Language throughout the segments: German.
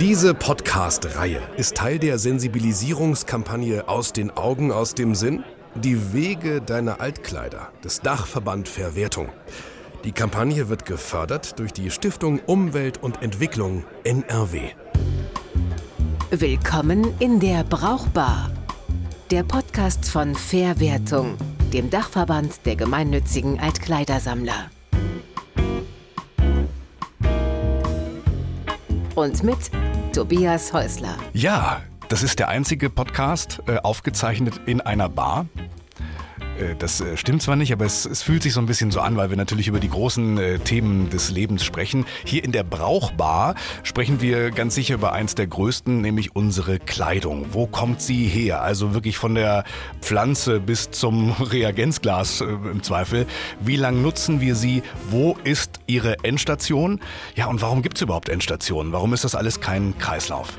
Diese Podcast-Reihe ist Teil der Sensibilisierungskampagne Aus den Augen, aus dem Sinn. Die Wege deiner Altkleider des Dachverband Verwertung. Die Kampagne wird gefördert durch die Stiftung Umwelt und Entwicklung NRW. Willkommen in der Brauchbar. Der Podcast von Verwertung, dem Dachverband der gemeinnützigen Altkleidersammler. Und mit Tobias Häusler. Ja, das ist der einzige Podcast, äh, aufgezeichnet in einer Bar. Äh, das äh, stimmt zwar nicht, aber es, es, fühlt sich so ein bisschen so an, weil wir natürlich über die großen äh, Themen des Lebens sprechen. Hier in der Brauchbar sprechen wir ganz sicher über eins der größten, nämlich unsere Kleidung. Wo kommt sie her? Also wirklich von der Pflanze bis zum Reagenzglas im Zweifel. Wie lange nutzen wir sie? Wo ist ihre Endstation? Ja, und warum gibt es überhaupt Endstationen? Warum ist das alles kein Kreislauf?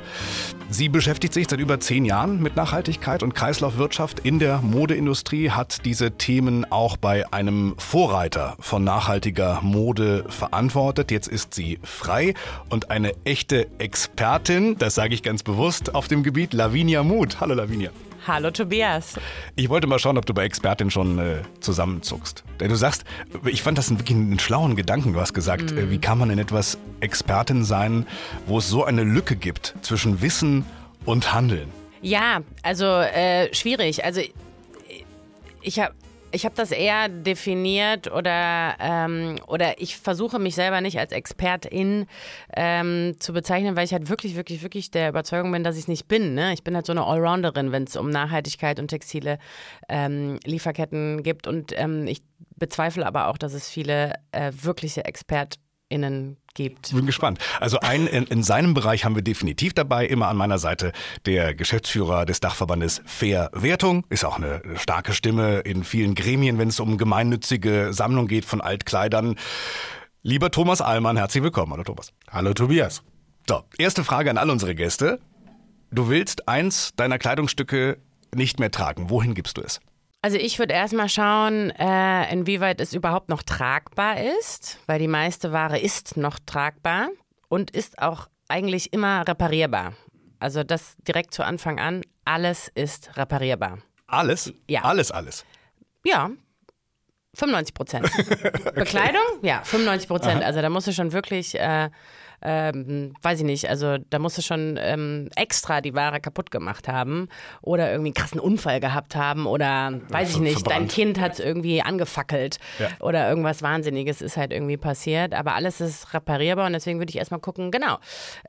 Sie beschäftigt sich seit über zehn Jahren mit Nachhaltigkeit und Kreislaufwirtschaft in der Modeindustrie, hat diese Themen auch bei einem Vorreiter von nachhaltiger Mode verantwortet. Jetzt ist sie frei und eine echte Expertin, das sage ich ganz bewusst, auf dem Gebiet Lavinia Mut. Hallo Lavinia. Hallo Tobias. Ich wollte mal schauen, ob du bei Expertin schon äh, zusammenzuckst. Denn du sagst, ich fand das wirklich einen schlauen Gedanken. Du hast gesagt, mhm. äh, wie kann man in etwas Expertin sein, wo es so eine Lücke gibt zwischen Wissen und Handeln? Ja, also äh, schwierig. Also ich habe ich habe das eher definiert oder, ähm, oder ich versuche mich selber nicht als Expertin ähm, zu bezeichnen, weil ich halt wirklich, wirklich, wirklich der Überzeugung bin, dass ich es nicht bin. Ne? Ich bin halt so eine Allrounderin, wenn es um Nachhaltigkeit und textile ähm, Lieferketten gibt. Und ähm, ich bezweifle aber auch, dass es viele äh, wirkliche ExpertInnen gibt. Bin gespannt. Also einen in, in, seinem Bereich haben wir definitiv dabei. Immer an meiner Seite der Geschäftsführer des Dachverbandes Fair Wertung. Ist auch eine starke Stimme in vielen Gremien, wenn es um gemeinnützige Sammlung geht von Altkleidern. Lieber Thomas Allmann, herzlich willkommen. Hallo Thomas. Hallo Tobias. So, erste Frage an all unsere Gäste. Du willst eins deiner Kleidungsstücke nicht mehr tragen. Wohin gibst du es? Also ich würde erstmal schauen, äh, inwieweit es überhaupt noch tragbar ist, weil die meiste Ware ist noch tragbar und ist auch eigentlich immer reparierbar. Also das direkt zu Anfang an, alles ist reparierbar. Alles? Ja. Alles, alles. Ja, 95 Prozent. Bekleidung? Ja, 95 Prozent. Also da musst du schon wirklich äh, ähm, weiß ich nicht, also da musst du schon ähm, extra die Ware kaputt gemacht haben oder irgendwie einen krassen Unfall gehabt haben oder weiß ich nicht, verbrannt. dein Kind hat es irgendwie angefackelt ja. oder irgendwas Wahnsinniges ist halt irgendwie passiert. Aber alles ist reparierbar und deswegen würde ich erstmal gucken, genau,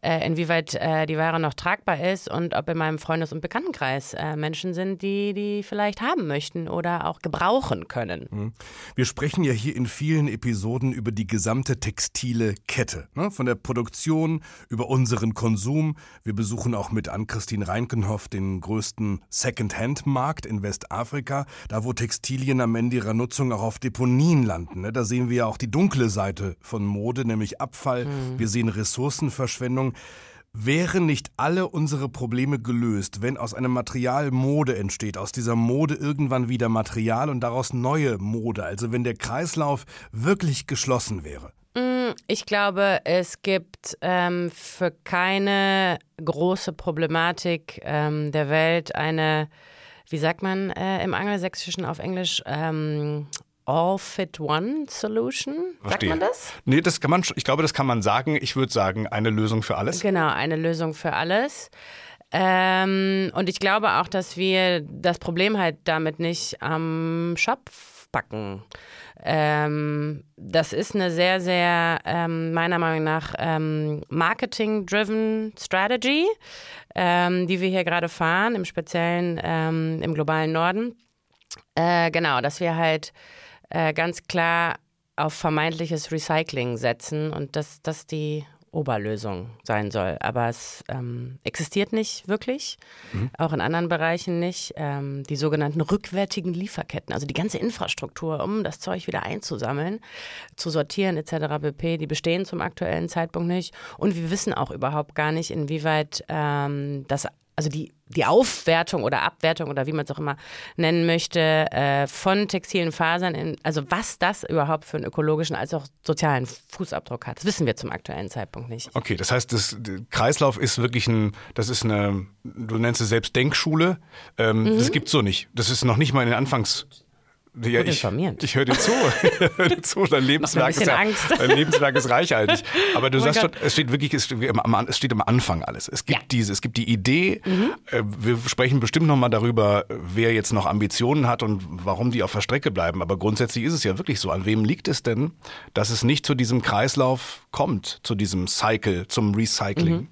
äh, inwieweit äh, die Ware noch tragbar ist und ob in meinem Freundes- und Bekanntenkreis äh, Menschen sind, die die vielleicht haben möchten oder auch gebrauchen können. Mhm. Wir sprechen ja hier in vielen Episoden über die gesamte textile Kette, ne? von der Produktion Produktion, über unseren Konsum. Wir besuchen auch mit Ann-Christine Reinkenhoff den größten Second-Hand-Markt in Westafrika, da wo Textilien am Ende ihrer Nutzung auch auf Deponien landen. Ne? Da sehen wir ja auch die dunkle Seite von Mode, nämlich Abfall. Mhm. Wir sehen Ressourcenverschwendung. Wären nicht alle unsere Probleme gelöst, wenn aus einem Material Mode entsteht, aus dieser Mode irgendwann wieder Material und daraus neue Mode, also wenn der Kreislauf wirklich geschlossen wäre? Ich glaube, es gibt ähm, für keine große Problematik ähm, der Welt eine, wie sagt man äh, im Angelsächsischen auf Englisch, ähm, All-Fit-One-Solution. Sagt man das? Nee, das kann man, ich glaube, das kann man sagen. Ich würde sagen, eine Lösung für alles. Genau, eine Lösung für alles. Ähm, und ich glaube auch, dass wir das Problem halt damit nicht am Schopf packen. Ähm, das ist eine sehr, sehr, ähm, meiner Meinung nach, ähm, Marketing-driven Strategy, ähm, die wir hier gerade fahren, im speziellen ähm, im globalen Norden. Äh, genau, dass wir halt äh, ganz klar auf vermeintliches Recycling setzen und dass das die Oberlösung sein soll. Aber es ähm, existiert nicht wirklich, mhm. auch in anderen Bereichen nicht. Ähm, die sogenannten rückwärtigen Lieferketten, also die ganze Infrastruktur, um das Zeug wieder einzusammeln, zu sortieren etc. pp., die bestehen zum aktuellen Zeitpunkt nicht. Und wir wissen auch überhaupt gar nicht, inwieweit ähm, das also die, die Aufwertung oder Abwertung oder wie man es auch immer nennen möchte, äh, von textilen Fasern, in, also was das überhaupt für einen ökologischen als auch sozialen Fußabdruck hat, das wissen wir zum aktuellen Zeitpunkt nicht. Okay, das heißt, das Kreislauf ist wirklich ein, das ist eine, du nennst es selbst Denkschule. Ähm, mhm. Das gibt's so nicht. Das ist noch nicht mal in den Anfangs ja, ich, ich höre dir zu. dir zu. Dein Lebenswerk, ist ja, dein Lebenswerk ist reichhaltig. Aber du oh sagst schon, es steht wirklich, es steht am Anfang alles. Es gibt ja. diese, es gibt die Idee. Mhm. Äh, wir sprechen bestimmt nochmal darüber, wer jetzt noch Ambitionen hat und warum die auf der Strecke bleiben. Aber grundsätzlich ist es ja wirklich so. An wem liegt es denn, dass es nicht zu diesem Kreislauf kommt, zu diesem Cycle, zum Recycling? Mhm.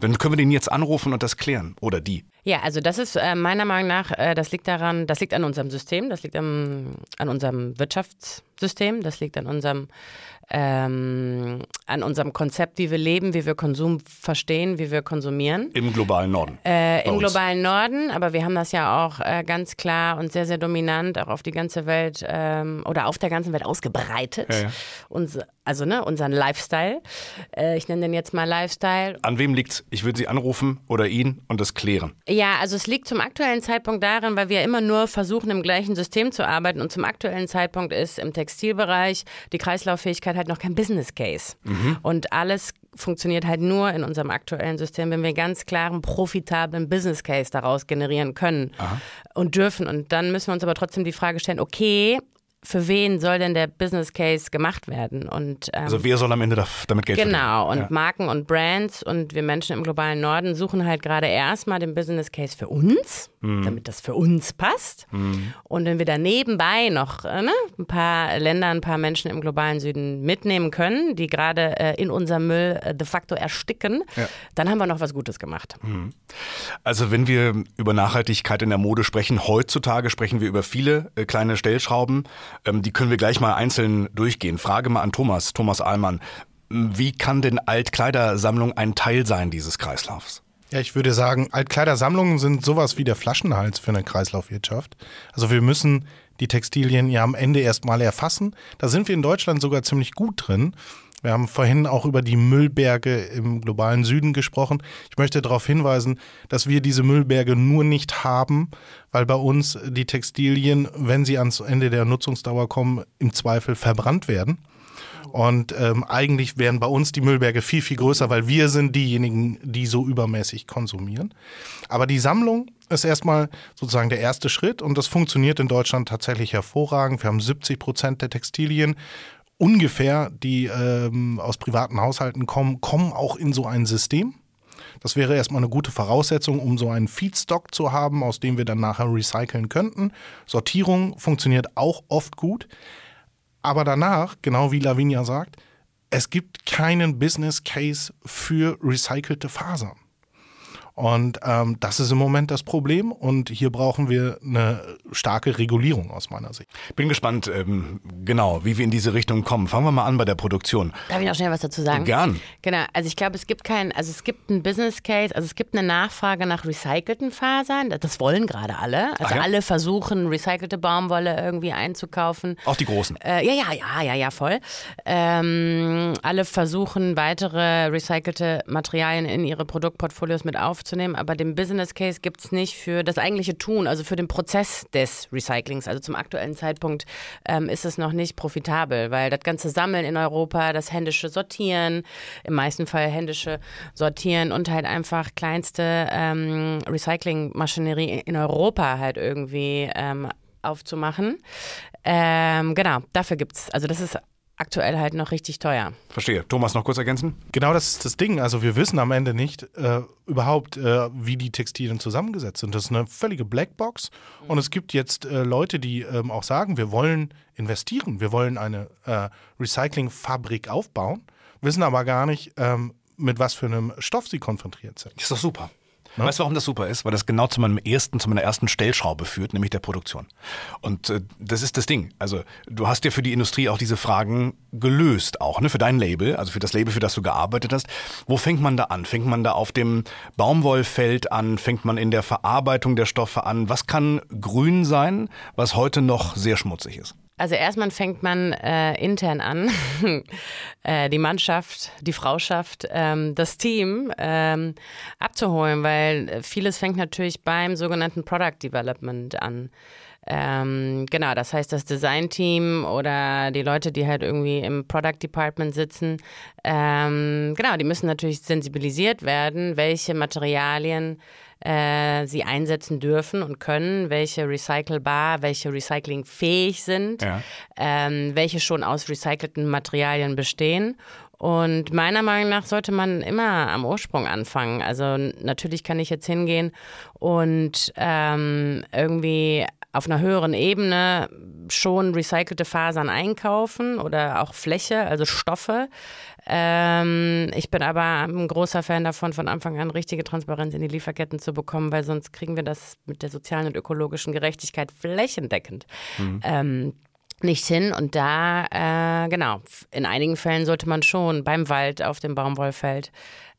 Dann können wir den jetzt anrufen und das klären. Oder die. Ja, also das ist äh, meiner Meinung nach, äh, das liegt daran, das liegt an unserem System, das liegt am, an unserem Wirtschaftssystem, das liegt an unserem ähm, an unserem Konzept, wie wir leben, wie wir Konsum verstehen, wie wir konsumieren. Im globalen Norden. Äh, Im uns. globalen Norden, aber wir haben das ja auch äh, ganz klar und sehr, sehr dominant auch auf die ganze Welt ähm, oder auf der ganzen Welt ausgebreitet. Ja, ja. Uns, also ne, unseren Lifestyle. Äh, ich nenne den jetzt mal Lifestyle. An wem liegt's? Ich würde Sie anrufen oder ihn und das klären. Ja, also es liegt zum aktuellen Zeitpunkt darin, weil wir immer nur versuchen, im gleichen System zu arbeiten und zum aktuellen Zeitpunkt ist im Textilbereich die Kreislauffähigkeit halt noch kein Business Case. Mhm. Und alles funktioniert halt nur in unserem aktuellen System, wenn wir ganz klaren, profitablen Business Case daraus generieren können Aha. und dürfen. Und dann müssen wir uns aber trotzdem die Frage stellen, okay, für wen soll denn der Business Case gemacht werden? Und, ähm, also wer soll am Ende damit Geld genau, verdienen? Genau, und ja. Marken und Brands und wir Menschen im globalen Norden suchen halt gerade erstmal den Business Case für uns, mhm. damit das für uns passt. Mhm. Und wenn wir da nebenbei noch äh, ne, ein paar Länder, ein paar Menschen im globalen Süden mitnehmen können, die gerade äh, in unserem Müll äh, de facto ersticken, ja. dann haben wir noch was Gutes gemacht. Mhm. Also wenn wir über Nachhaltigkeit in der Mode sprechen, heutzutage sprechen wir über viele äh, kleine Stellschrauben. Ähm, die können wir gleich mal einzeln durchgehen. Frage mal an Thomas, Thomas Ahlmann. Wie kann denn Altkleidersammlung ein Teil sein dieses Kreislaufs? Ja, ich würde sagen, Altkleidersammlungen sind sowas wie der Flaschenhals für eine Kreislaufwirtschaft. Also wir müssen die Textilien ja am Ende erstmal erfassen. Da sind wir in Deutschland sogar ziemlich gut drin. Wir haben vorhin auch über die Müllberge im globalen Süden gesprochen. Ich möchte darauf hinweisen, dass wir diese Müllberge nur nicht haben, weil bei uns die Textilien, wenn sie ans Ende der Nutzungsdauer kommen, im Zweifel verbrannt werden. Und ähm, eigentlich wären bei uns die Müllberge viel, viel größer, weil wir sind diejenigen, die so übermäßig konsumieren. Aber die Sammlung ist erstmal sozusagen der erste Schritt und das funktioniert in Deutschland tatsächlich hervorragend. Wir haben 70 Prozent der Textilien ungefähr, die ähm, aus privaten Haushalten kommen, kommen auch in so ein System. Das wäre erstmal eine gute Voraussetzung, um so einen Feedstock zu haben, aus dem wir dann nachher recyceln könnten. Sortierung funktioniert auch oft gut. Aber danach, genau wie Lavinia sagt, es gibt keinen Business Case für recycelte Fasern. Und ähm, das ist im Moment das Problem und hier brauchen wir eine starke Regulierung aus meiner Sicht. Bin gespannt, ähm, genau, wie wir in diese Richtung kommen. Fangen wir mal an bei der Produktion. Darf ich noch schnell was dazu sagen? Gern. Genau, also ich glaube, es gibt keinen, also es gibt einen Business Case, also es gibt eine Nachfrage nach recycelten Fasern. Das wollen gerade alle. Also ja? alle versuchen, recycelte Baumwolle irgendwie einzukaufen. Auch die Großen? Äh, ja, ja, ja, ja, ja, voll. Ähm, alle versuchen, weitere recycelte Materialien in ihre Produktportfolios mit aufzunehmen aufzunehmen, aber den Business Case gibt es nicht für das eigentliche Tun, also für den Prozess des Recyclings. Also zum aktuellen Zeitpunkt ähm, ist es noch nicht profitabel, weil das ganze Sammeln in Europa, das händische Sortieren, im meisten Fall händische Sortieren und halt einfach kleinste ähm, Recyclingmaschinerie in Europa halt irgendwie ähm, aufzumachen. Ähm, genau, dafür gibt es, also das ist aktuell halt noch richtig teuer. Verstehe. Thomas, noch kurz ergänzen? Genau das ist das Ding. Also wir wissen am Ende nicht äh, überhaupt, äh, wie die Textilien zusammengesetzt sind. Das ist eine völlige Blackbox. Mhm. Und es gibt jetzt äh, Leute, die ähm, auch sagen, wir wollen investieren, wir wollen eine äh, Recyclingfabrik aufbauen, wissen aber gar nicht, ähm, mit was für einem Stoff sie konfrontiert sind. Ist doch super. Ne? Weißt du, warum das super ist? Weil das genau zu meinem ersten, zu meiner ersten Stellschraube führt, nämlich der Produktion. Und äh, das ist das Ding. Also du hast ja für die Industrie auch diese Fragen gelöst, auch ne, für dein Label, also für das Label, für das du gearbeitet hast. Wo fängt man da an? Fängt man da auf dem Baumwollfeld an? Fängt man in der Verarbeitung der Stoffe an? Was kann grün sein, was heute noch sehr schmutzig ist? Also erstmal fängt man äh, intern an, äh, die Mannschaft, die Frauschaft, ähm, das Team ähm, abzuholen, weil vieles fängt natürlich beim sogenannten Product Development an. Ähm, genau, das heißt, das Design-Team oder die Leute, die halt irgendwie im Product Department sitzen, ähm, genau, die müssen natürlich sensibilisiert werden, welche Materialien äh, sie einsetzen dürfen und können, welche recycelbar, welche recyclingfähig sind, ja. ähm, welche schon aus recycelten Materialien bestehen. Und meiner Meinung nach sollte man immer am Ursprung anfangen. Also natürlich kann ich jetzt hingehen und ähm, irgendwie auf einer höheren Ebene schon recycelte Fasern einkaufen oder auch Fläche, also Stoffe. Ähm, ich bin aber ein großer Fan davon, von Anfang an richtige Transparenz in die Lieferketten zu bekommen, weil sonst kriegen wir das mit der sozialen und ökologischen Gerechtigkeit flächendeckend. Mhm. Ähm, nicht hin. Und da, äh, genau, in einigen Fällen sollte man schon beim Wald auf dem Baumwollfeld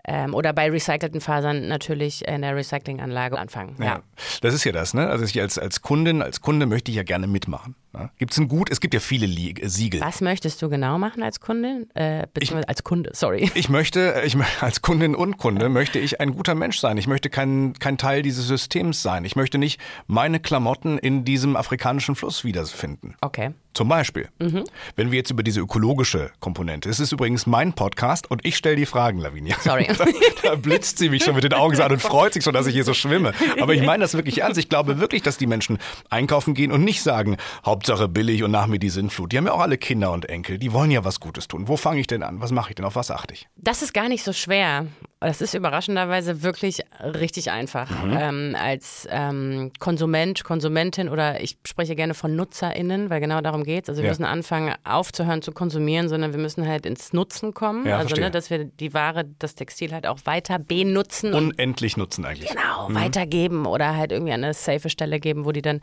ähm, oder bei recycelten Fasern natürlich in der Recyclinganlage anfangen. Ja. ja. Das ist ja das, ne? Also ich als, als Kundin, als Kunde möchte ich ja gerne mitmachen. Gibt es ein gut, es gibt ja viele Siegel. Was möchtest du genau machen als Kundin? Äh, beziehungsweise ich, als Kunde, sorry. Ich möchte, ich als Kundin und Kunde möchte ich ein guter Mensch sein. Ich möchte kein, kein Teil dieses Systems sein. Ich möchte nicht meine Klamotten in diesem afrikanischen Fluss wiederfinden. Okay. Zum Beispiel, mhm. wenn wir jetzt über diese ökologische Komponente, es ist übrigens mein Podcast und ich stelle die Fragen, Lavinia. Sorry. Da, da, blitzt sie mich schon mit den Augen an und freut sich schon, dass ich hier so schwimme. Aber ich meine das wirklich ernst. Ich glaube wirklich, dass die Menschen einkaufen gehen und nicht sagen, Hauptsache billig und nach mir die Sinnflut. Die haben ja auch alle Kinder und Enkel. Die wollen ja was Gutes tun. Wo fange ich denn an? Was mache ich denn? Auf was achte ich? Das ist gar nicht so schwer. Das ist überraschenderweise wirklich richtig einfach. Mhm. Ähm, als ähm, Konsument, Konsumentin oder ich spreche gerne von NutzerInnen, weil genau darum geht es. Also wir ja. müssen anfangen, aufzuhören zu konsumieren, sondern wir müssen halt ins Nutzen kommen. Ja, also, ne, dass wir die Ware, das Textil halt auch weiter benutzen. Unendlich nutzen eigentlich. Genau, mhm. weitergeben oder halt irgendwie an eine safe Stelle geben, wo die dann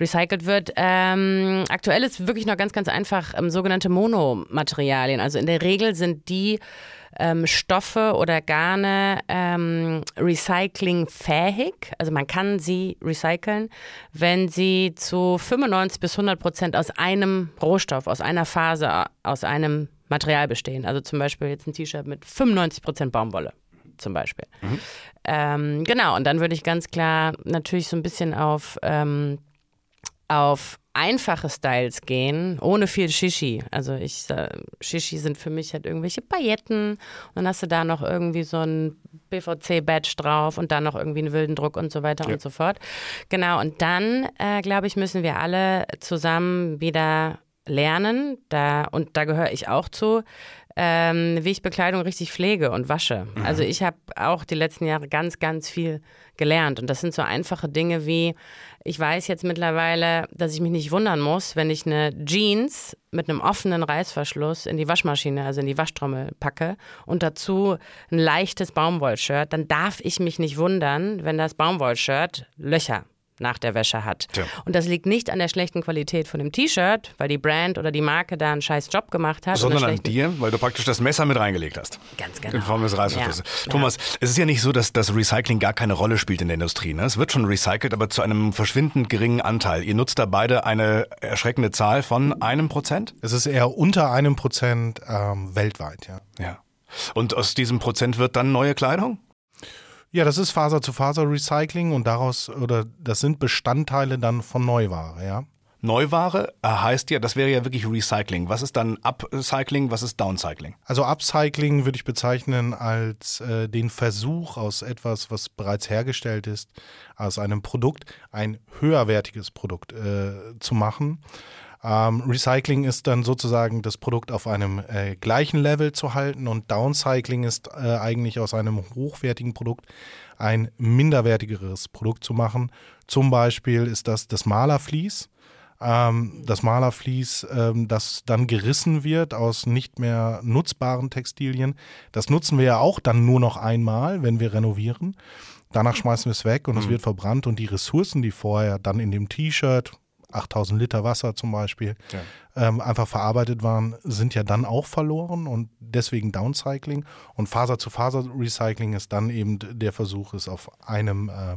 recycelt wird. Ähm, aktuell ist wirklich noch ganz, ganz einfach ähm, sogenannte Monomaterialien. Also in der Regel sind die ähm, Stoffe oder Garne ähm, recyclingfähig. Also man kann sie recyceln, wenn sie zu 95 bis 100 Prozent aus einem Rohstoff, aus einer Phase, aus einem Material bestehen. Also zum Beispiel jetzt ein T-Shirt mit 95 Prozent Baumwolle zum Beispiel. Mhm. Ähm, genau, und dann würde ich ganz klar natürlich so ein bisschen auf, ähm, auf einfache Styles gehen, ohne viel Shishi. Also ich, äh, Shishi sind für mich halt irgendwelche Pailletten und dann hast du da noch irgendwie so ein BVC-Badge drauf und dann noch irgendwie einen wilden Druck und so weiter ja. und so fort. Genau, und dann, äh, glaube ich, müssen wir alle zusammen wieder lernen, da, und da gehöre ich auch zu, ähm, wie ich Bekleidung richtig pflege und wasche. Mhm. Also ich habe auch die letzten Jahre ganz, ganz viel gelernt. Und das sind so einfache Dinge wie, ich weiß jetzt mittlerweile, dass ich mich nicht wundern muss, wenn ich eine Jeans mit einem offenen Reißverschluss in die Waschmaschine, also in die Waschtrommel packe und dazu ein leichtes Baumwollshirt, dann darf ich mich nicht wundern, wenn das Baumwollshirt Löcher nach der Wäsche hat. Tja. Und das liegt nicht an der schlechten Qualität von dem T-Shirt, weil die Brand oder die Marke da einen scheiß Job gemacht hat. Sondern an dir, weil du praktisch das Messer mit reingelegt hast. Ganz genau. In Form des Reißverschlusses. Ja. Thomas, ja. es ist ja nicht so, dass das Recycling gar keine Rolle spielt in der Industrie. Ne? Es wird schon recycelt, aber zu einem verschwindend geringen Anteil. Ihr nutzt da beide eine erschreckende Zahl von einem Prozent? Es ist eher unter einem Prozent ähm, weltweit, ja. Ja. Und aus diesem Prozent wird dann neue Kleidung? Ja, das ist Faser-zu-Faser-Recycling und daraus, oder das sind Bestandteile dann von Neuware, ja. Neuware äh, heißt ja, das wäre ja wirklich Recycling. Was ist dann Upcycling, was ist Downcycling? Also Upcycling würde ich bezeichnen als äh, den Versuch aus etwas, was bereits hergestellt ist, aus einem Produkt ein höherwertiges Produkt äh, zu machen. Ähm, Recycling ist dann sozusagen das Produkt auf einem äh, gleichen Level zu halten und Downcycling ist äh, eigentlich aus einem hochwertigen Produkt ein minderwertigeres Produkt zu machen. Zum Beispiel ist das das Malerflies. Ähm, das Malerflies, ähm, das dann gerissen wird aus nicht mehr nutzbaren Textilien. Das nutzen wir ja auch dann nur noch einmal, wenn wir renovieren. Danach schmeißen wir es weg und mhm. es wird verbrannt und die Ressourcen, die vorher dann in dem T-Shirt, 8000 Liter Wasser zum Beispiel, ja. ähm, einfach verarbeitet waren, sind ja dann auch verloren und deswegen Downcycling. Und Faser-zu-Faser-Recycling ist dann eben der Versuch, es auf einem, äh,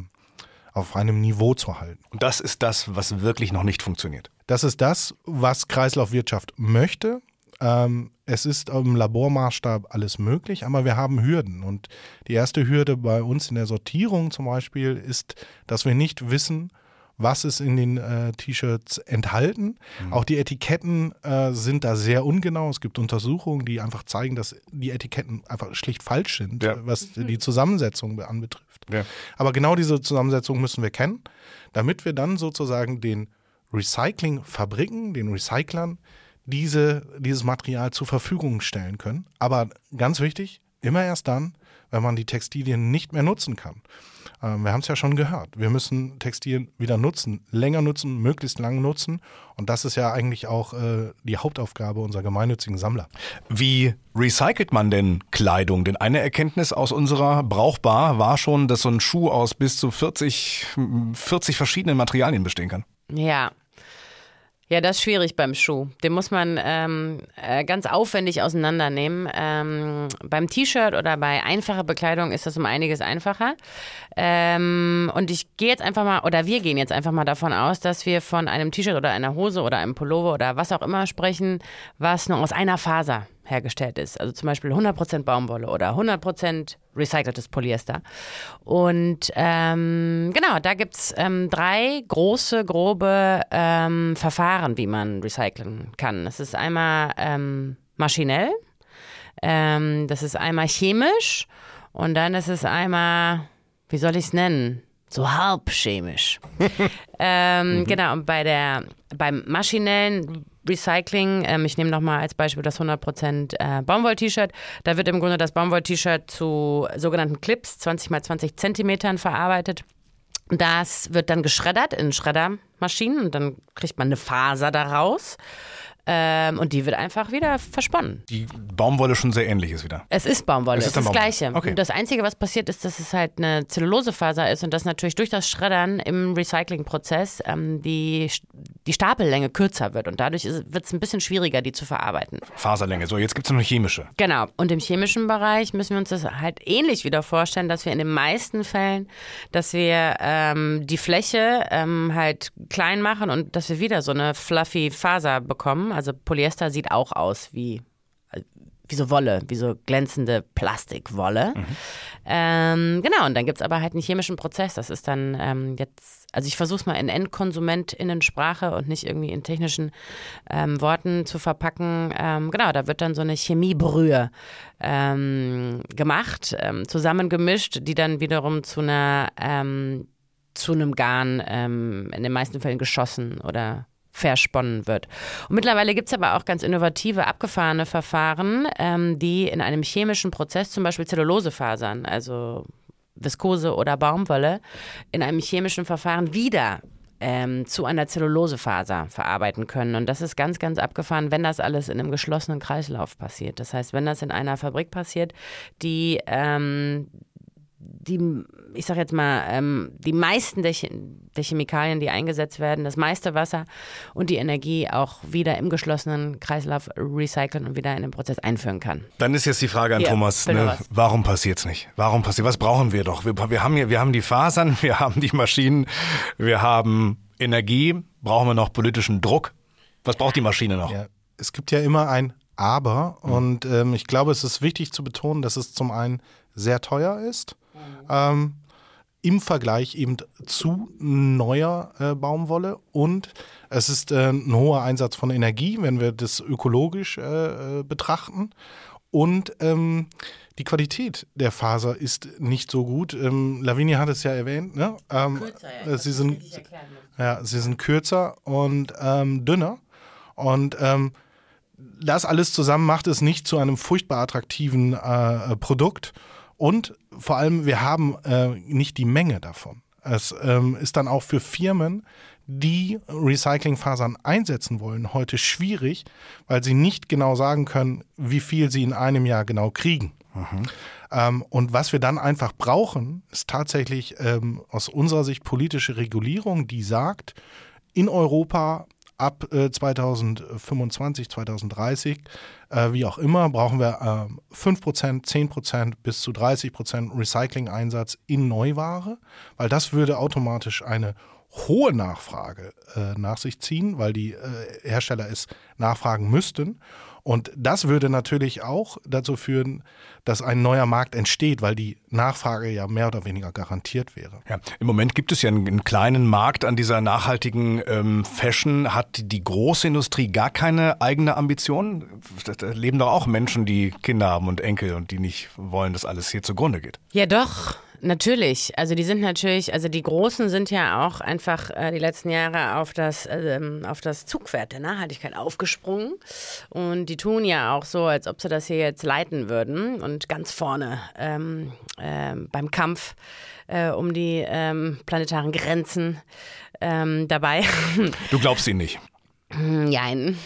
auf einem Niveau zu halten. Und das ist das, was wirklich noch nicht funktioniert. Das ist das, was Kreislaufwirtschaft möchte. Ähm, es ist im Labormaßstab alles möglich, aber wir haben Hürden. Und die erste Hürde bei uns in der Sortierung zum Beispiel ist, dass wir nicht wissen, was ist in den äh, T-Shirts enthalten. Mhm. Auch die Etiketten äh, sind da sehr ungenau. Es gibt Untersuchungen, die einfach zeigen, dass die Etiketten einfach schlicht falsch sind, ja. was die Zusammensetzung anbetrifft. Ja. Aber genau diese Zusammensetzung müssen wir kennen, damit wir dann sozusagen den Recyclingfabriken, den Recyclern, diese, dieses Material zur Verfügung stellen können. Aber ganz wichtig, immer erst dann, wenn man die Textilien nicht mehr nutzen kann. Ähm, wir haben es ja schon gehört. Wir müssen Textilien wieder nutzen, länger nutzen, möglichst lang nutzen. Und das ist ja eigentlich auch äh, die Hauptaufgabe unserer gemeinnützigen Sammler. Wie recycelt man denn Kleidung? Denn eine Erkenntnis aus unserer Brauchbar war schon, dass so ein Schuh aus bis zu 40, 40 verschiedenen Materialien bestehen kann. Ja, ja, das ist schwierig beim Schuh. Den muss man ähm, äh, ganz aufwendig auseinandernehmen. Ähm, beim T-Shirt oder bei einfacher Bekleidung ist das um einiges einfacher. Ähm, und ich gehe jetzt einfach mal, oder wir gehen jetzt einfach mal davon aus, dass wir von einem T-Shirt oder einer Hose oder einem Pullover oder was auch immer sprechen, was nur aus einer Faser hergestellt ist. Also zum Beispiel 100% Baumwolle oder 100% recyceltes Polyester. Und ähm, genau, da gibt es ähm, drei große, grobe ähm, Verfahren, wie man recyceln kann. Das ist einmal ähm, maschinell, ähm, das ist einmal chemisch und dann ist es einmal, wie soll ich es nennen? so halb chemisch. ähm, mhm. Genau, und bei der, beim maschinellen Recycling. Ähm, ich nehme nochmal als Beispiel das 100% äh, Baumwoll-T-Shirt. Da wird im Grunde das Baumwoll-T-Shirt zu sogenannten Clips, 20 mal 20 Zentimetern verarbeitet. Das wird dann geschreddert in Schreddermaschinen und dann kriegt man eine Faser daraus. Ähm, und die wird einfach wieder versponnen. Die Baumwolle schon sehr ähnlich ist wieder. Es ist Baumwolle, es ist, es ist das Gleiche. Okay. Das Einzige, was passiert, ist, dass es halt eine Zellulosefaser ist und dass natürlich durch das Schreddern im Recyclingprozess ähm, die, die Stapellänge kürzer wird und dadurch wird es ein bisschen schwieriger, die zu verarbeiten. Faserlänge, so jetzt gibt es noch eine chemische. Genau, und im chemischen Bereich müssen wir uns das halt ähnlich wieder vorstellen, dass wir in den meisten Fällen, dass wir ähm, die Fläche ähm, halt klein machen und dass wir wieder so eine fluffy Faser bekommen also Polyester sieht auch aus wie, wie so Wolle, wie so glänzende Plastikwolle. Mhm. Ähm, genau, und dann gibt es aber halt einen chemischen Prozess. Das ist dann ähm, jetzt, also ich versuche es mal in EndkonsumentInnen-Sprache und nicht irgendwie in technischen ähm, Worten zu verpacken. Ähm, genau, da wird dann so eine Chemiebrühe ähm, gemacht, ähm, zusammengemischt, die dann wiederum zu einer zu einem Garn in den meisten Fällen geschossen oder versponnen wird. Und mittlerweile gibt es aber auch ganz innovative, abgefahrene Verfahren, ähm, die in einem chemischen Prozess, zum Beispiel Zellulosefasern, also Viskose oder Baumwolle, in einem chemischen Verfahren wieder ähm, zu einer Zellulosefaser verarbeiten können. Und das ist ganz, ganz abgefahren, wenn das alles in einem geschlossenen Kreislauf passiert. Das heißt, wenn das in einer Fabrik passiert, die ähm, die, ich sag jetzt mal, ähm, die meisten der, der, Chemikalien, die eingesetzt werden, das meiste Wasser und die Energie auch wieder im geschlossenen Kreislauf recyceln und wieder in den Prozess einführen kann. Dann ist jetzt die Frage an Hier, Thomas, ne, warum passiert es nicht? Warum passiert, was brauchen wir doch? Wir, wir, haben hier, wir haben die Fasern, wir haben die Maschinen, wir haben Energie, brauchen wir noch politischen Druck? Was braucht die Maschine noch? Ja, es gibt ja immer ein Aber mhm. und ähm, ich glaube, es ist wichtig zu betonen, dass es zum einen sehr teuer ist ähm, im Vergleich eben zu neuer äh, Baumwolle und es ist äh, ein hoher Einsatz von Energie, wenn wir das ökologisch äh, äh betrachten und ähm, die Qualität der Faser ist nicht so gut. Ähm, Lavinia hat es ja erwähnt. Ne? Ähm, kürzer, ja. Äh, sie, sind, ja, sie sind kürzer und ähm, dünner. Und ähm, das alles zusammen macht es nicht zu einem furchtbar attraktiven äh, Produkt. Und vor allem, wir haben äh, nicht die Menge davon. Es ähm, ist dann auch für Firmen, die Recyclingfasern einsetzen wollen, heute schwierig, weil sie nicht genau sagen können, wie viel sie in einem Jahr genau kriegen. Mhm. Ähm, und was wir dann einfach brauchen, ist tatsächlich ähm, aus unserer Sicht politische Regulierung, die sagt, in Europa ab äh, 2025, 2030, äh, wie auch immer, brauchen wir äh, 5%, 10% bis zu 30% Recycling-Einsatz in Neuware, weil das würde automatisch eine hohe Nachfrage äh, nach sich ziehen, weil die äh, Hersteller es nachfragen müssten. Und das würde natürlich auch dazu führen, dass ein neuer Markt entsteht, weil die Nachfrage ja mehr oder weniger garantiert wäre. Ja, Im Moment gibt es ja einen, einen kleinen Markt an dieser nachhaltigen ähm, Fashion. Hat die große Industrie gar keine eigene Ambition? Da leben doch auch Menschen, die Kinder haben und Enkel und die nicht wollen, dass alles hier zugrunde geht. Ja, doch. Natürlich, also die sind natürlich, also die Großen sind ja auch einfach äh, die letzten Jahre auf das, ähm, auf das Zugpferd der Nachhaltigkeit aufgesprungen und die tun ja auch so, als ob sie das hier jetzt leiten würden und ganz vorne ähm, äh, beim Kampf äh, um die ähm, planetaren Grenzen ähm, dabei. Du glaubst ihnen nicht. Nein,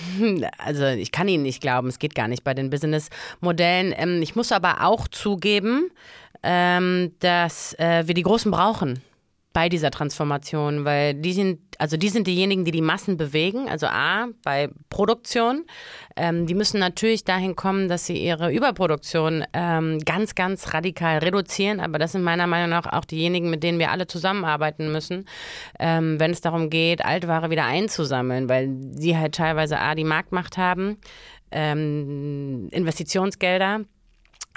also ich kann Ihnen nicht glauben, es geht gar nicht bei den Businessmodellen. Ähm, ich muss aber auch zugeben, ähm, dass äh, wir die Großen brauchen bei dieser Transformation, weil die sind, also die sind diejenigen, die die Massen bewegen. Also A, bei Produktion. Ähm, die müssen natürlich dahin kommen, dass sie ihre Überproduktion ähm, ganz, ganz radikal reduzieren. Aber das sind meiner Meinung nach auch diejenigen, mit denen wir alle zusammenarbeiten müssen, ähm, wenn es darum geht, Altware wieder einzusammeln, weil sie halt teilweise A, die Marktmacht haben, ähm, Investitionsgelder,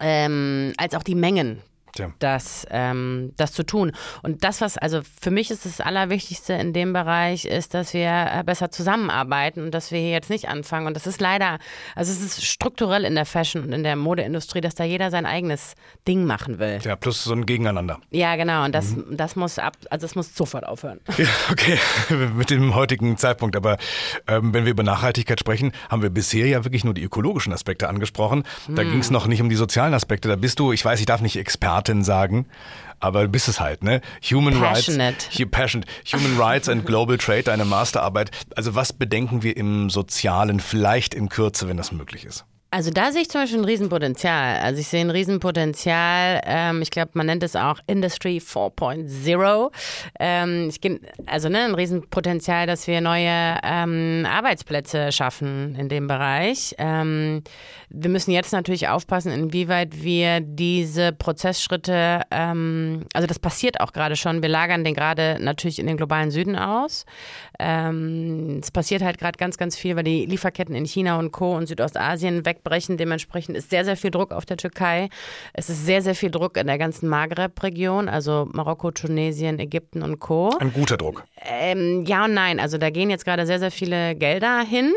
ähm, als auch die Mengen Tja. das, ähm, das zu tun. Und das, was, also für mich ist das Allerwichtigste in dem Bereich, ist, dass wir äh, besser zusammenarbeiten und dass wir hier jetzt nicht anfangen. Und das ist leider, also es ist strukturell in der Fashion und in der Modeindustrie, dass da jeder sein eigenes Ding machen will. Ja, plus so ein Gegeneinander. Ja, genau. Und das, das muss ab, also das muss sofort aufhören. Ja, okay, mit dem heutigen Zeitpunkt. Aber ähm, wenn wir über Nachhaltigkeit sprechen, haben wir bisher ja wirklich nur die ökologischen Aspekte angesprochen. Da ging es noch nicht um die sozialen Aspekte. Da bist du, ich weiß, ich darf nicht Expertin sagen, aber du bist es halt, ne? Human Passionate. Rights. Passionate. Human Rights and Global Trade, deine Masterarbeit. Also was bedenken wir im Sozialen vielleicht in Kürze, wenn das möglich ist? Also da sehe ich zum Beispiel ein Riesenpotenzial. Also ich sehe ein Riesenpotenzial. Ähm, ich glaube, man nennt es auch Industry 4.0. Ähm, ich, also ne, ein Riesenpotenzial, dass wir neue ähm, Arbeitsplätze schaffen in dem Bereich. Ähm, wir müssen jetzt natürlich aufpassen, inwieweit wir diese Prozessschritte, ähm, also das passiert auch gerade schon. Wir lagern den gerade natürlich in den globalen Süden aus. Ähm, es passiert halt gerade ganz, ganz viel, weil die Lieferketten in China und Co. und Südostasien wegbrechen. Dementsprechend ist sehr, sehr viel Druck auf der Türkei. Es ist sehr, sehr viel Druck in der ganzen Maghreb-Region, also Marokko, Tunesien, Ägypten und Co. Ein guter Druck. Ähm, ja und nein. Also da gehen jetzt gerade sehr, sehr viele Gelder hin,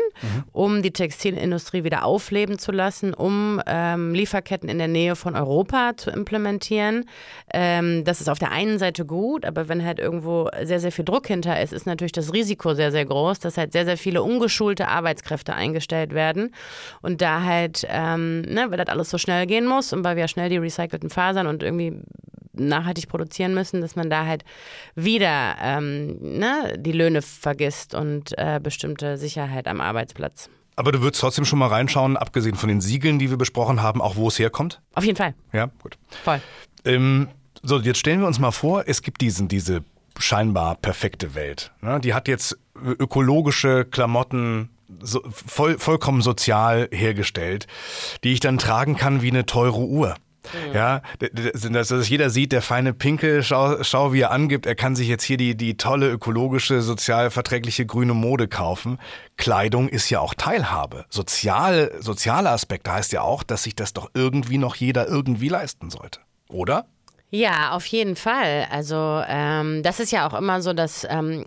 um die Textilindustrie wieder aufleben zu lassen, um ähm, Lieferketten in der Nähe von Europa zu implementieren. Ähm, das ist auf der einen Seite gut, aber wenn halt irgendwo sehr, sehr viel Druck hinter ist, ist natürlich das Risiko sehr, sehr groß, dass halt sehr, sehr viele ungeschulte Arbeitskräfte eingestellt werden. Und da halt, ähm, ne, weil das alles so schnell gehen muss und weil wir schnell die recycelten Fasern und irgendwie nachhaltig produzieren müssen, dass man da halt wieder ähm, ne, die Löhne vergisst und äh, bestimmte Sicherheit am Arbeitsplatz. Aber du würdest trotzdem schon mal reinschauen, abgesehen von den Siegeln, die wir besprochen haben, auch wo es herkommt? Auf jeden Fall, Ja, gut. voll. Ähm, so, jetzt stellen wir uns mal vor, es gibt diesen, diese scheinbar perfekte Welt. Ne? Die hat jetzt ökologische Klamotten so, voll, vollkommen sozial hergestellt, die ich dann tragen kann wie eine teure Uhr. Ja, d- d- dass, dass jeder sieht, der feine Pinkel, schau, schau, wie er angibt, er kann sich jetzt hier die, die tolle ökologische, sozial verträgliche grüne Mode kaufen. Kleidung ist ja auch Teilhabe. Sozial, soziale Aspekte heißt ja auch, dass sich das doch irgendwie noch jeder irgendwie leisten sollte. Oder? Ja, auf jeden Fall. Also ähm, das ist ja auch immer so das, ähm,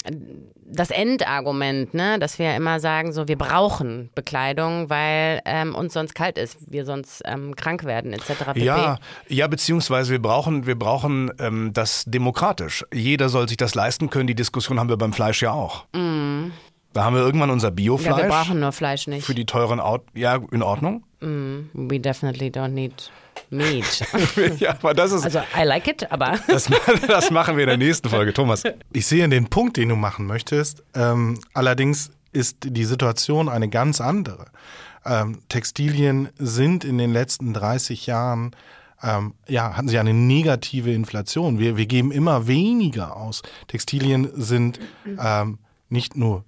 das Endargument, ne? dass wir immer sagen, so wir brauchen Bekleidung, weil ähm, uns sonst kalt ist, wir sonst ähm, krank werden etc. pp. Ja, ja, beziehungsweise wir brauchen, wir brauchen ähm, das demokratisch. Jeder soll sich das leisten können. Die Diskussion haben wir beim Fleisch ja auch. Da haben wir irgendwann unser ja, Biofleisch wir brauchen nur Fleisch nicht. für die teuren Autos. Ja, in Ordnung. We definitely don't need meat. ja, aber das ist. also I like it, aber das, das machen wir in der nächsten Folge, Thomas. Ich sehe den Punkt, den du machen möchtest. Ähm, allerdings ist die Situation eine ganz andere. Ähm, Textilien sind in den letzten 30 Jahren ähm, ja, hatten sie eine negative Inflation. Wir, wir geben immer weniger aus. Textilien sind ähm, nicht nur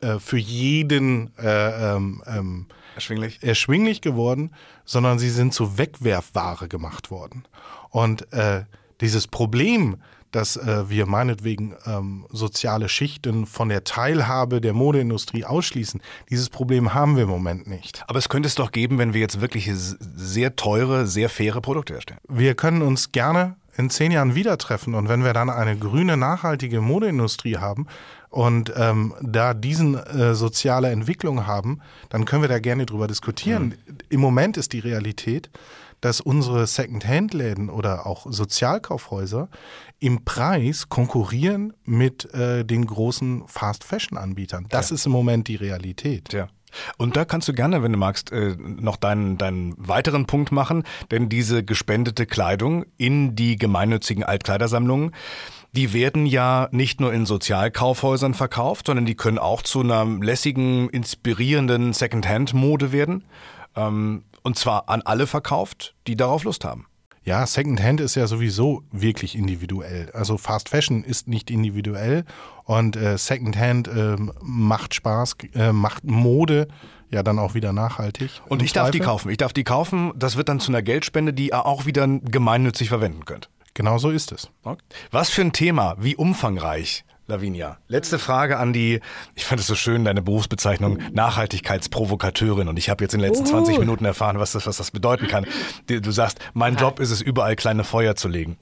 äh, für jeden äh, ähm, ähm, Erschwinglich. erschwinglich geworden, sondern sie sind zu Wegwerfware gemacht worden. Und äh, dieses Problem, dass äh, wir meinetwegen ähm, soziale Schichten von der Teilhabe der Modeindustrie ausschließen, dieses Problem haben wir im Moment nicht. Aber es könnte es doch geben, wenn wir jetzt wirklich sehr teure, sehr faire Produkte herstellen. Wir können uns gerne in zehn Jahren wieder treffen und wenn wir dann eine grüne, nachhaltige Modeindustrie haben und ähm, da diesen äh, soziale Entwicklung haben, dann können wir da gerne drüber diskutieren. Im Moment ist die Realität, dass unsere Second-Hand-Läden oder auch Sozialkaufhäuser im Preis konkurrieren mit äh, den großen Fast-Fashion-Anbietern. Das ist im Moment die Realität. Tja. Und da kannst du gerne, wenn du magst, äh, noch deinen, deinen weiteren Punkt machen, denn diese gespendete Kleidung in die gemeinnützigen Altkleidersammlungen, die werden ja nicht nur in Sozialkaufhäusern verkauft, sondern die können auch zu einer lässigen, inspirierenden Secondhand-Mode werden. Ähm, und zwar an alle verkauft, die darauf Lust haben. Ja, Secondhand ist ja sowieso wirklich individuell. Also Fast Fashion ist nicht individuell und äh, Secondhand ähm, macht Spaß, äh, macht Mode ja dann auch wieder nachhaltig. Und ich darf die Zweifel. kaufen. Ich darf die kaufen. Das wird dann zu einer Geldspende, die ihr auch wieder gemeinnützig verwenden könnt. Genau so ist es. Was für ein Thema, wie umfangreich, Lavinia. Letzte Frage an die, ich fand es so schön, deine Berufsbezeichnung, Nachhaltigkeitsprovokateurin. Und ich habe jetzt in den letzten 20 Minuten erfahren, was das, was das bedeuten kann. Du du sagst, mein Job ist es, überall kleine Feuer zu legen.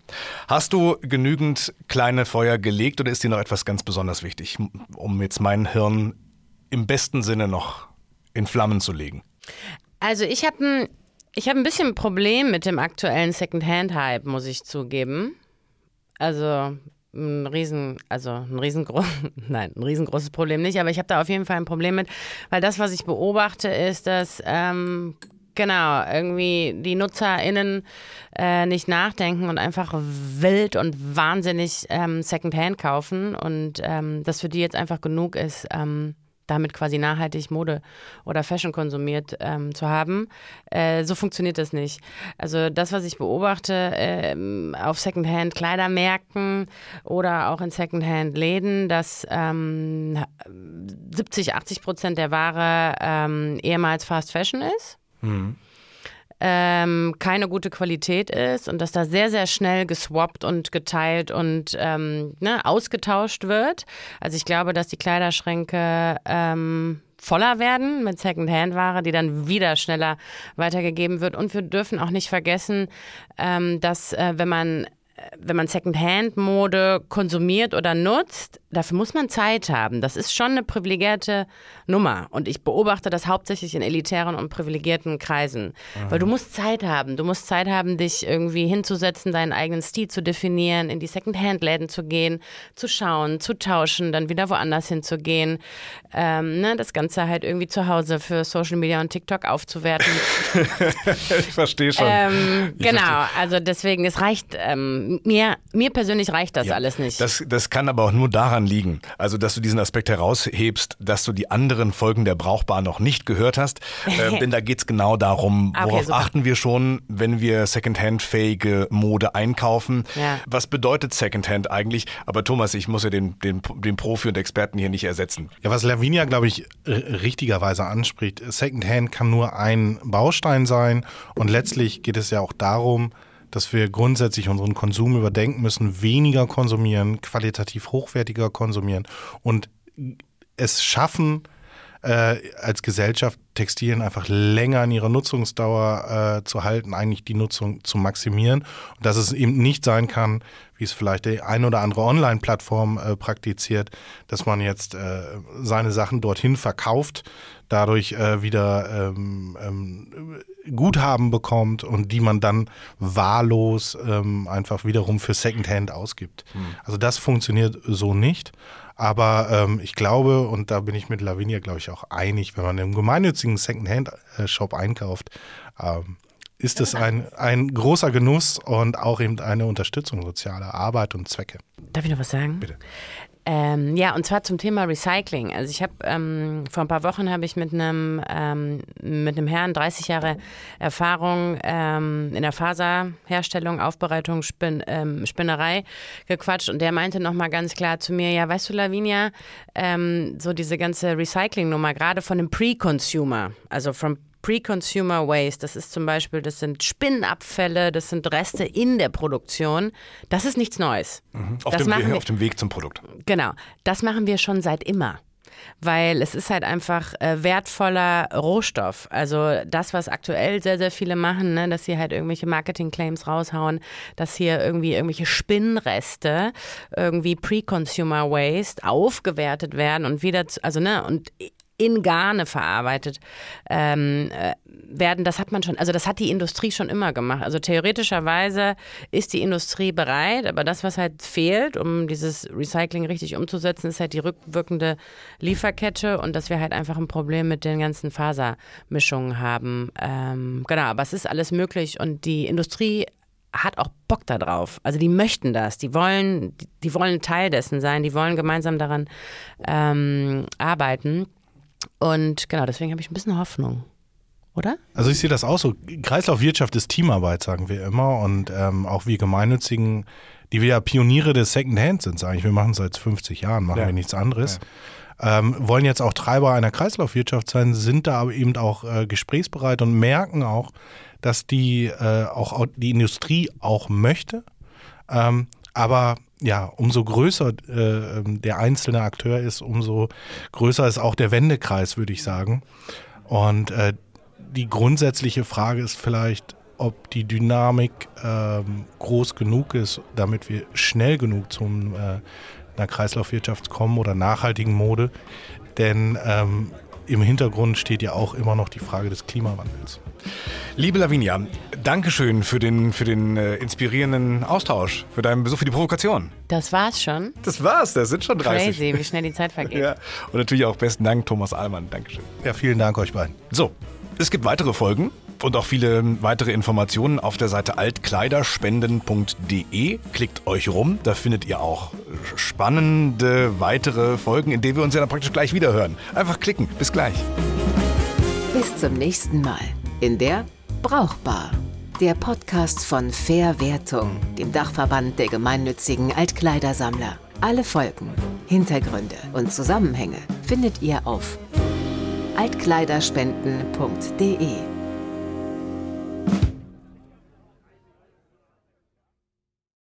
Hast du genügend kleine Feuer gelegt oder ist dir noch etwas ganz besonders wichtig, um jetzt mein Hirn im besten Sinne noch in Flammen zu legen? Also ich habe ein, ich hab ein bisschen ein Problem mit dem aktuellen Secondhand-Hype, muss ich zugeben. Also ein riesen, also ein riesengroß, nein, ein riesengroßes Problem nicht, aber ich habe da auf jeden Fall ein Problem mit, weil das, was ich beobachte, ist, dass ähm, genau irgendwie die NutzerInnen äh, nicht nachdenken und einfach wild und wahnsinnig ähm, Secondhand kaufen und ähm, dass für die jetzt einfach genug ist, ähm, damit quasi nachhaltig Mode oder Fashion konsumiert ähm, zu haben. Äh, so funktioniert das nicht. Also das, was ich beobachte ähm, auf Secondhand-Kleidermärkten oder auch in Secondhand-Läden, dass ähm, 70, 80 Prozent der Ware ähm, ehemals Fast Fashion ist. Ähm, keine gute Qualität ist und dass da sehr, sehr schnell geswappt und geteilt und ähm, ne, ausgetauscht wird. Also ich glaube, dass die Kleiderschränke ähm, voller werden mit Secondhand-Ware, die dann wieder schneller weitergegeben wird. Und wir dürfen auch nicht vergessen, ähm, dass äh, wenn man wenn man Secondhand-Mode konsumiert oder nutzt, dafür muss man Zeit haben. Das ist schon eine privilegierte Nummer. Und ich beobachte das hauptsächlich in elitären und privilegierten Kreisen. Weil du musst Zeit haben. Du musst Zeit haben, dich irgendwie hinzusetzen, deinen eigenen Stil zu definieren, in die Secondhand-Läden zu gehen, zu schauen, zu tauschen, dann wieder woanders hinzugehen. Ähm, ne, das Ganze halt irgendwie zu Hause für Social Media und TikTok aufzuwerten. Ich verstehe schon. Ähm, Ich genau, verstehe. also deswegen, es reicht, ähm, mir, mir persönlich reicht das Ja, alles nicht. Das, das kann aber auch nur daran liegen, also dass du diesen Aspekt heraushebst, dass du die anderen Folgen der Brauchbar noch nicht gehört hast. äh, denn da geht's genau darum, okay, worauf super. achten wir schon, wenn wir Secondhand-fähige Mode einkaufen. Ja. Was bedeutet Secondhand eigentlich? Aber Thomas, ich muss ja den, den, den Profi und Experten hier nicht ersetzen. Ja, was Lavinia, glaube ich, richtigerweise anspricht, Secondhand kann nur ein Baustein sein und letztlich geht es ja auch darum, dass wir grundsätzlich unseren Konsum überdenken müssen, weniger konsumieren, qualitativ hochwertiger konsumieren und es schaffen, äh, als Gesellschaft Textilien einfach länger in ihrer Nutzungsdauer äh, zu halten, eigentlich die Nutzung zu maximieren. Und dass es eben nicht sein kann, wie es vielleicht die ein oder andere Online-Plattform äh, praktiziert, dass man jetzt äh, seine Sachen dorthin verkauft, dadurch äh, wieder ähm, ähm, Guthaben bekommt und die man dann wahllos ähm, einfach wiederum für Secondhand ausgibt. Also das funktioniert so nicht. Aber ähm, ich glaube, und da bin ich mit Lavinia, glaube ich, auch einig, wenn man im gemeinnützigen Secondhand-Shop einkauft, ähm, ist es ein, ein großer Genuss und auch eben eine Unterstützung sozialer Arbeit und Zwecke. Darf ich noch was sagen? Bitte. Ähm, ja, und zwar zum Thema Recycling. Also ich habe ähm, vor ein paar Wochen habe ich mit einem ähm, mit einem Herrn 30 Jahre Erfahrung ähm, in der Faserherstellung, Aufbereitung, Spin, ähm, Spinnerei gequatscht und der meinte noch mal ganz klar zu mir, ja, weißt du, Lavinia, ähm, so diese ganze Recycling-Nummer, gerade von dem Pre-Consumer, also from Pre-Consumer Waste, das ist zum Beispiel, das sind Spinnabfälle, das sind Reste in der Produktion. Das ist nichts Neues. Mhm. Auf, Das dem, machen wir- auf dem Weg zum Produkt. Genau, das machen wir schon seit immer. Weil es ist halt einfach äh, wertvoller Rohstoff. Also das, was aktuell sehr, sehr viele machen, ne, dass sie halt irgendwelche Marketing-Claims raushauen, dass hier irgendwie irgendwelche Spinnreste, irgendwie Pre-Consumer Waste aufgewertet werden und wieder, zu, also ne, und in Garne verarbeitet ähm, äh, werden, das hat man schon, also das hat die Industrie schon immer gemacht. Also theoretischerweise ist die Industrie bereit, aber das, was halt fehlt, um dieses Recycling richtig umzusetzen, ist halt die rückwirkende Lieferkette und dass wir halt einfach ein Problem mit den ganzen Fasermischungen haben. Ähm, genau, aber es ist alles möglich und die Industrie hat auch Bock da drauf. Also die möchten das, die wollen, die, die wollen Teil dessen sein, die wollen gemeinsam daran ähm, arbeiten. Und genau, deswegen habe ich ein bisschen Hoffnung. Oder? Also ich sehe das auch so. Kreislaufwirtschaft ist Teamarbeit, sagen wir immer. Und ähm, auch wir Gemeinnützigen, die wir ja Pioniere des Secondhand sind, sage ich. Wir machen es seit 50 Jahren, machen Ja. wir nichts anderes. Ähm, wollen jetzt auch Treiber einer Kreislaufwirtschaft sein, sind da aber eben auch äh, gesprächsbereit und merken auch, dass die äh, auch au- die Industrie auch möchte. Ähm, aber ja, umso größer äh, ähm, der einzelne Akteur ist, umso größer ist auch der Wendekreis, würde ich sagen. Und äh, die grundsätzliche Frage ist vielleicht, ob die Dynamik ähm, groß genug ist, damit wir schnell genug zum äh, einer Kreislaufwirtschaft kommen oder nachhaltigen Mode. Denn ähm, im Hintergrund steht ja auch immer noch die Frage des Klimawandels. Liebe Lavinia, Dankeschön für den, für den äh, inspirierenden Austausch, für deinen Besuch, für die Provokation. Das war's schon. Das war's, das sind schon 30. Crazy, wie schnell die Zeit vergeht. Ja. Und natürlich auch besten Dank, Thomas Allmann. Dankeschön. Ja, vielen Dank euch beiden. So, es gibt weitere Folgen und auch viele weitere Informationen auf der Seite altkleiderspenden.de. Klickt euch rum, da findet ihr auch spannende weitere Folgen, in denen wir uns ja dann praktisch gleich wieder hören. Einfach klicken. Bis gleich. Bis zum nächsten Mal in der Brauchbar. Der Podcast von Fairwertung, dem Dachverband der gemeinnützigen Altkleidersammler. Alle Folgen, Hintergründe und Zusammenhänge findet ihr auf altkleiderspenden.de.